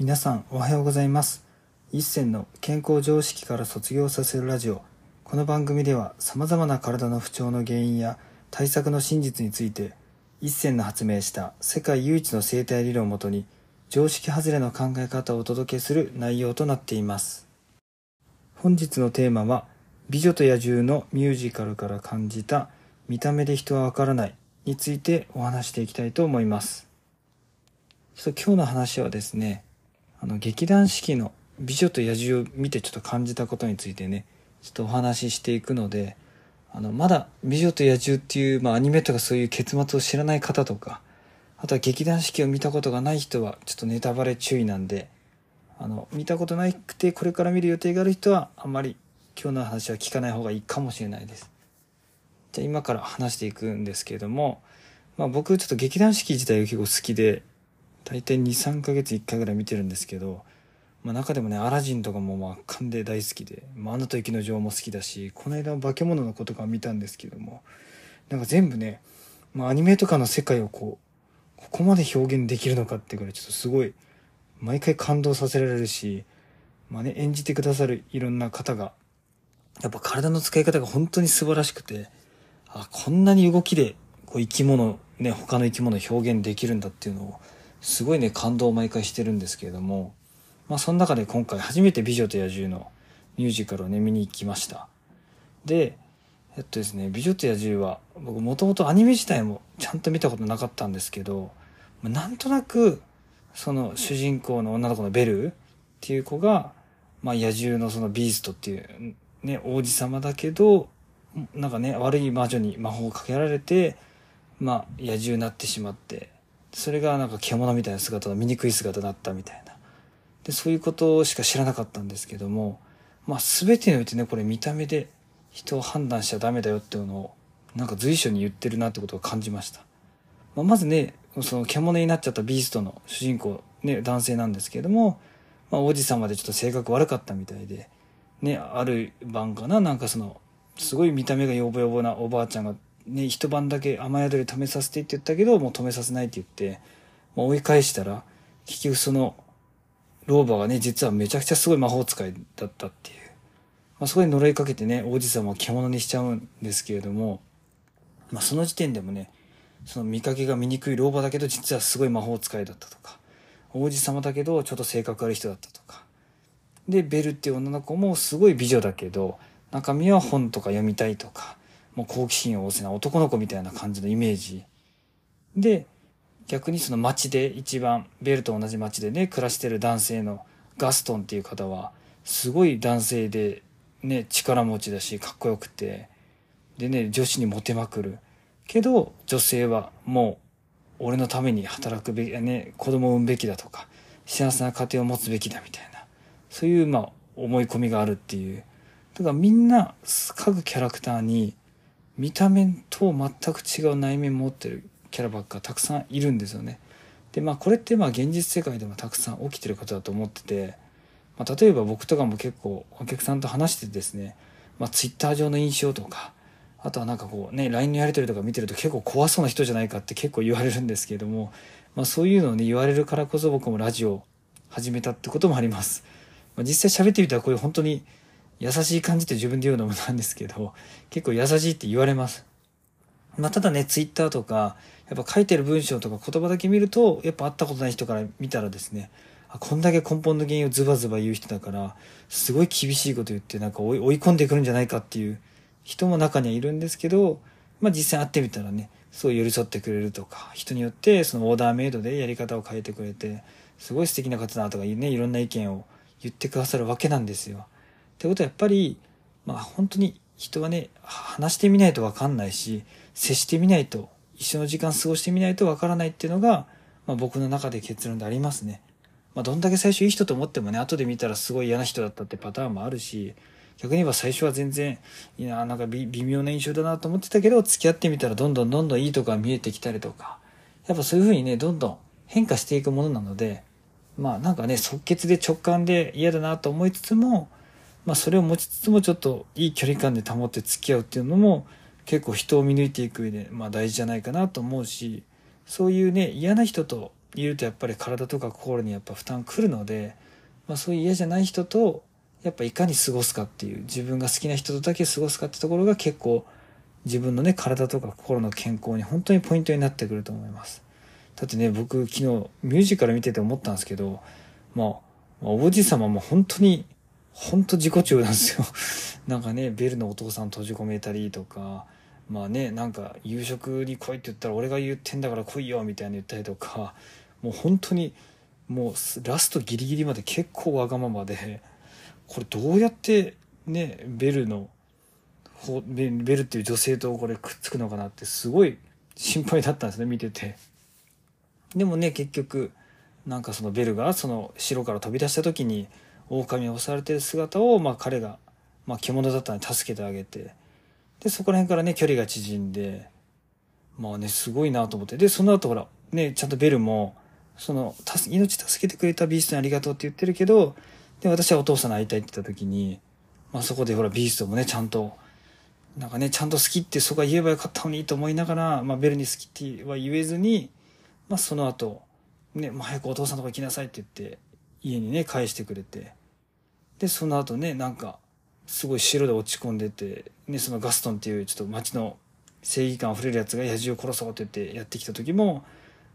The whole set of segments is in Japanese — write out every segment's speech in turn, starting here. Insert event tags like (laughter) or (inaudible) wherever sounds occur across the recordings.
皆さんおはようございます。一銭の健康常識から卒業させるラジオ。この番組では様々な体の不調の原因や対策の真実について一銭の発明した世界唯一の生態理論をもとに常識外れの考え方をお届けする内容となっています。本日のテーマは美女と野獣のミュージカルから感じた見た目で人はわからないについてお話していきたいと思います。ちょっと今日の話はですね、あの劇団四季の美女と野獣を見てちょっと感じたことについてね、ちょっとお話ししていくので、あの、まだ美女と野獣っていう、まあアニメとかそういう結末を知らない方とか、あとは劇団四季を見たことがない人は、ちょっとネタバレ注意なんで、あの、見たことなくてこれから見る予定がある人は、あんまり今日の話は聞かない方がいいかもしれないです。じゃあ今から話していくんですけれども、まあ僕ちょっと劇団四季自体が結構好きで、大体23ヶ月1回ぐらい見てるんですけど、まあ、中でもねアラジンとかもまあ圧巻で大好きで「まあ、アナと雪の女王」も好きだしこの間化け物の子とか見たんですけどもなんか全部ね、まあ、アニメとかの世界をこうここまで表現できるのかってぐらいちょっとすごい毎回感動させられるし、まあね、演じてくださるいろんな方がやっぱ体の使い方が本当に素晴らしくてあこんなに動きでこう生き物ね他の生き物を表現できるんだっていうのをすごいね、感動を毎回してるんですけれども、まあその中で今回初めて美女と野獣のミュージカルをね、見に行きました。で、えっとですね、美女と野獣は、僕もともとアニメ自体もちゃんと見たことなかったんですけど、なんとなく、その主人公の女の子のベルっていう子が、まあ野獣のそのビーストっていうね、王子様だけど、なんかね、悪い魔女に魔法をかけられて、まあ野獣になってしまって、それがなんか獣みたいな姿の醜い姿だったみたいな。でそういうことしか知らなかったんですけどもまあ全てにおいてねこれ見た目で人を判断しちゃダメだよっていうのをなんか随所に言ってるなってことを感じました、まあ、まずねその獣になっちゃったビーストの主人公ね男性なんですけども、まあ、王子様でちょっと性格悪かったみたいでねある晩かななんかそのすごい見た目がヨボヨボなおばあちゃんがね、一晩だけ雨宿り止めさせてって言ったけど、もう止めさせないって言って、まあ、追い返したら、結局その、老婆がね、実はめちゃくちゃすごい魔法使いだったっていう。まあ、そこに呪いかけてね、王子様を獣にしちゃうんですけれども、まあ、その時点でもね、その見かけが醜い老婆だけど、実はすごい魔法使いだったとか、王子様だけど、ちょっと性格悪い人だったとか。で、ベルっていう女の子もすごい美女だけど、中身は本とか読みたいとか、もう好奇心旺盛な男の子みたいな感じのイメージ。で、逆にその街で一番、ベルと同じ街でね、暮らしてる男性のガストンっていう方は、すごい男性で、ね、力持ちだし、かっこよくて、でね、女子にモテまくる。けど、女性はもう、俺のために働くべき、ね、子供を産むべきだとか、幸せな家庭を持つべきだみたいな、そういう、まあ、思い込みがあるっていう。だからみんな、各キャラクターに、見た目と全く違う内面持ってるキャラばっかたくさんいるんですよね。でまあこれってまあ現実世界でもたくさん起きてることだと思ってて、まあ、例えば僕とかも結構お客さんと話してですね、まあ、ツイッター上の印象とかあとはなんかこうね LINE のやり取りとか見てると結構怖そうな人じゃないかって結構言われるんですけれども、まあ、そういうのをね言われるからこそ僕もラジオ始めたってこともあります。まあ、実際喋ってみたらこういう本当に優しい感じって自分で言うのもなんですけど、結構優しいって言われます。まあ、ただね、ツイッターとか、やっぱ書いてる文章とか言葉だけ見ると、やっぱ会ったことない人から見たらですね、あこんだけ根本の原因をズバズバ言う人だから、すごい厳しいこと言ってなんか追い込んでくるんじゃないかっていう人も中にはいるんですけど、まあ実際会ってみたらね、そう寄り添ってくれるとか、人によってそのオーダーメイドでやり方を変えてくれて、すごい素敵な方だとかね、いろんな意見を言ってくださるわけなんですよ。ってことはやっぱり、まあ本当に人はね、話してみないとわかんないし、接してみないと、一緒の時間過ごしてみないとわからないっていうのが、まあ僕の中で結論でありますね。まあどんだけ最初いい人と思ってもね、後で見たらすごい嫌な人だったってパターンもあるし、逆に言えば最初は全然、いや、なんか微妙な印象だなと思ってたけど、付き合ってみたらどんどんどんどんいいとこが見えてきたりとか、やっぱそういうふうにね、どんどん変化していくものなので、まあなんかね、即決で直感で嫌だなと思いつつも、まあ、それを持ちつつもちょっといい距離感で保って付き合うっていうのも結構人を見抜いていく上で、まあ、大事じゃないかなと思うしそういうね嫌な人といるとやっぱり体とか心にやっぱ負担くるので、まあ、そういう嫌じゃない人とやっぱいかに過ごすかっていう自分が好きな人とだけ過ごすかってところが結構自分のね体とか心の健康に本当にポイントになってくると思います。だってね僕昨日ミュージカル見てて思ったんですけどまあ、おじ様も本当に本当自己中なんですよ。(laughs) なんかねベルのお父さん閉じ込めたりとかまあねなんか夕食に来いって言ったら俺が言ってんだから来いよみたいに言ったりとかもう本当にもうラストギリギリまで結構わがままでこれどうやってねベルのベベルっていう女性とこれくっつくのかなってすごい心配だったんですね見てて。でもね結局なんかそのベルがその城から飛び出した時に狼に襲われてる姿を、まあ、彼が、まあ、獣だったので助けてあげてでそこら辺からね距離が縮んでまあねすごいなと思って。でその後ほらねちゃんとベルもその命助けてくれたビーストにありがとうって言ってるけどで私はお父さんに会いたいって言った時に、まあ、そこでほらビーストもねちゃんとなんかねちゃんと好きってそこは言えばよかったのにと思いながら、まあ、ベルに好きっては言えずに、まあ、その後ね、まあ、早くお父さんとこ行きなさいって言って家にね返してくれて。でその後ねなんかすごい城で落ち込んでて、ね、そのガストンっていうちょっと街の正義感あふれるやつが野獣を殺そうって言ってやってきた時も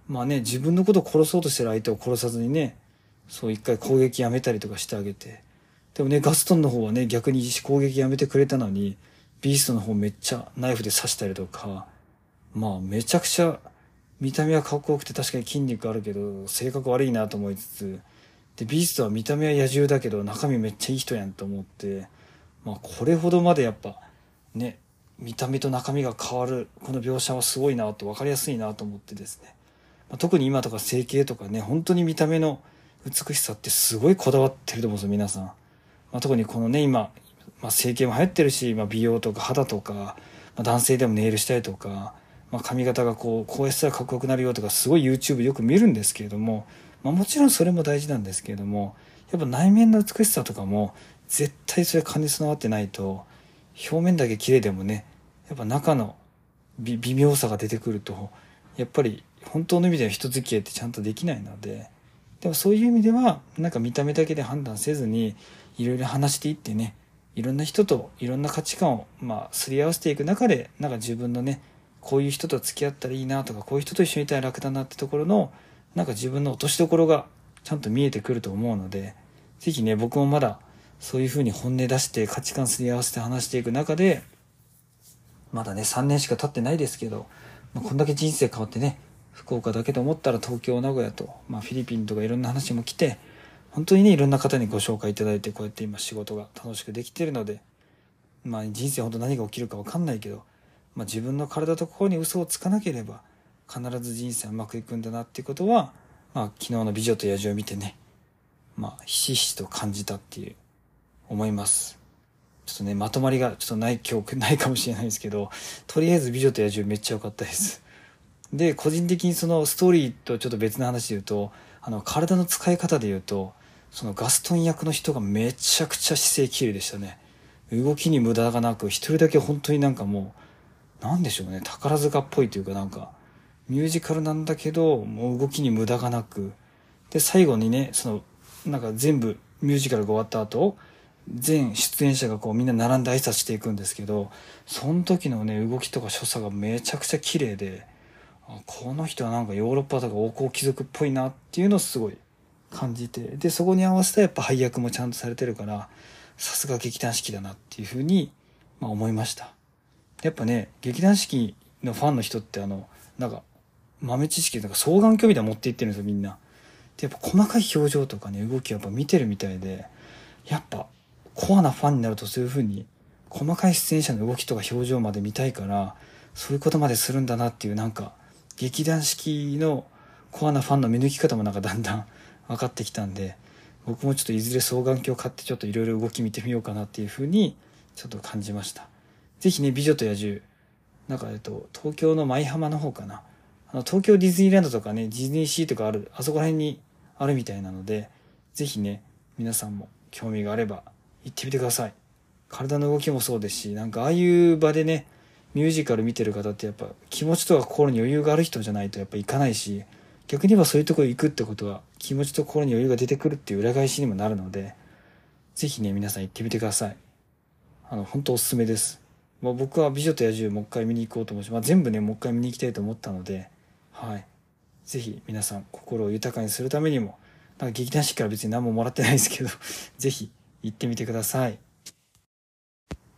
まあね自分のことを殺そうとしてる相手を殺さずにねそう一回攻撃やめたりとかしてあげてでもねガストンの方はね逆に攻撃やめてくれたのにビーストの方めっちゃナイフで刺したりとかまあめちゃくちゃ見た目はかっこよくて確かに筋肉あるけど性格悪いなと思いつつでビーストは見た目は野獣だけど中身めっちゃいい人やんと思ってまあこれほどまでやっぱね見た目と中身が変わるこの描写はすごいなと分かりやすいなと思ってですね、まあ、特に今とか整形とかね本当に見た目の美しさってすごいこだわってると思うんですよ皆さん、まあ、特にこのね今、まあ、整形も流行ってるし、まあ、美容とか肌とか、まあ、男性でもネイルしたりとか、まあ、髪型がこうこうやったらかっこよくなるよとかすごい YouTube よく見るんですけれども、まあ、もちろんそれも大事なんですけれどもやっぱ内面の美しさとかも絶対それ兼ね備わってないと表面だけ綺麗でもねやっぱ中の微妙さが出てくるとやっぱり本当の意味では人付き合いってちゃんとできないのででもそういう意味ではなんか見た目だけで判断せずにいろいろ話していってねいろんな人といろんな価値観をまあすり合わせていく中でなんか自分のねこういう人と付き合ったらいいなとかこういう人と一緒にいたら楽だなってところのなんか自分の落としどころがちゃんと見えてくると思うので是非ね僕もまだそういうふうに本音出して価値観すり合わせて話していく中でまだね3年しか経ってないですけど、まあ、こんだけ人生変わってね福岡だけと思ったら東京名古屋と、まあ、フィリピンとかいろんな話も来て本当にねいろんな方にご紹介いただいてこうやって今仕事が楽しくできてるのでまあ人生本当何が起きるか分かんないけど、まあ、自分の体と心に嘘をつかなければ必ず人生うまくいくんだなっていうことは、まあ、昨日の「美女と野獣」を見てねまあひしひしと感じたっていう思います。ちょっとね、まとまりがちょっとない今日 (laughs) ないかもしれないですけど、とりあえず美女と野獣めっちゃ良かったです。で、個人的にそのストーリーとちょっと別の話で言うと、あの、体の使い方で言うと、そのガストン役の人がめちゃくちゃ姿勢綺麗でしたね。動きに無駄がなく、一人だけ本当になんかもう、なんでしょうね、宝塚っぽいというかなんか、ミュージカルなんだけど、もう動きに無駄がなく、で、最後にね、その、なんか全部ミュージカルが終わった後、全出演者がこうみんな並んで挨拶していくんですけどその時のね動きとか所作がめちゃくちゃ綺麗でこの人はなんかヨーロッパとか王侯貴族っぽいなっていうのをすごい感じてでそこに合わせたやっぱ配役もちゃんとされてるからさすが劇団四季だなっていうふうに、まあ、思いました。やっぱね劇団四季のファンの人ってあのなんか豆知識とか双眼鏡みたいな持っていってるんですよみんな。でやっぱ細かい表情とかね動きをやっぱ見てるみたいでやっぱコアなファンになるとそういう風に細かい出演者の動きとか表情まで見たいからそういうことまでするんだなっていうなんか劇団四季のコアなファンの見抜き方もなんかだんだん (laughs) 分かってきたんで僕もちょっといずれ双眼鏡を買ってちょっといろいろ動き見てみようかなっていう風にちょっと感じました。是非ね「美女と野獣」なんかえっと東京の舞浜の方かな。あの東京ディズニーランドとかねディズニーシーとかあるあそこら辺にあるみたいなので是非ね皆さんも興味があれば行ってみてください体の動きもそうですしなんかああいう場でねミュージカル見てる方ってやっぱ気持ちとか心に余裕がある人じゃないとやっぱ行かないし逆に言えばそういうところ行くってことは気持ちと心に余裕が出てくるっていう裏返しにもなるので、ぜひね、皆さん行ってみてください。あの、本当おすすめです。もう僕は美女と野獣もう一回見に行こうと思うし、まあ、全部ね、もう一回見に行きたいと思ったので、はい。ぜひ皆さん心を豊かにするためにも、なんか劇団四季から別に何ももらってないですけど (laughs) ぜひ行ってみてください。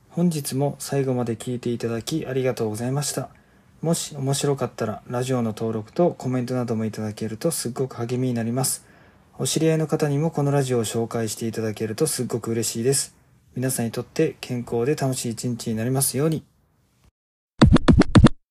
本日も最後まで聞いていただきありがとうございました。もし面白かったらラジオの登録とコメントなどもいただけるとすっごく励みになります。お知り合いの方にもこのラジオを紹介していただけるとすっごく嬉しいです。皆さんにとって健康で楽しい一日になりますように。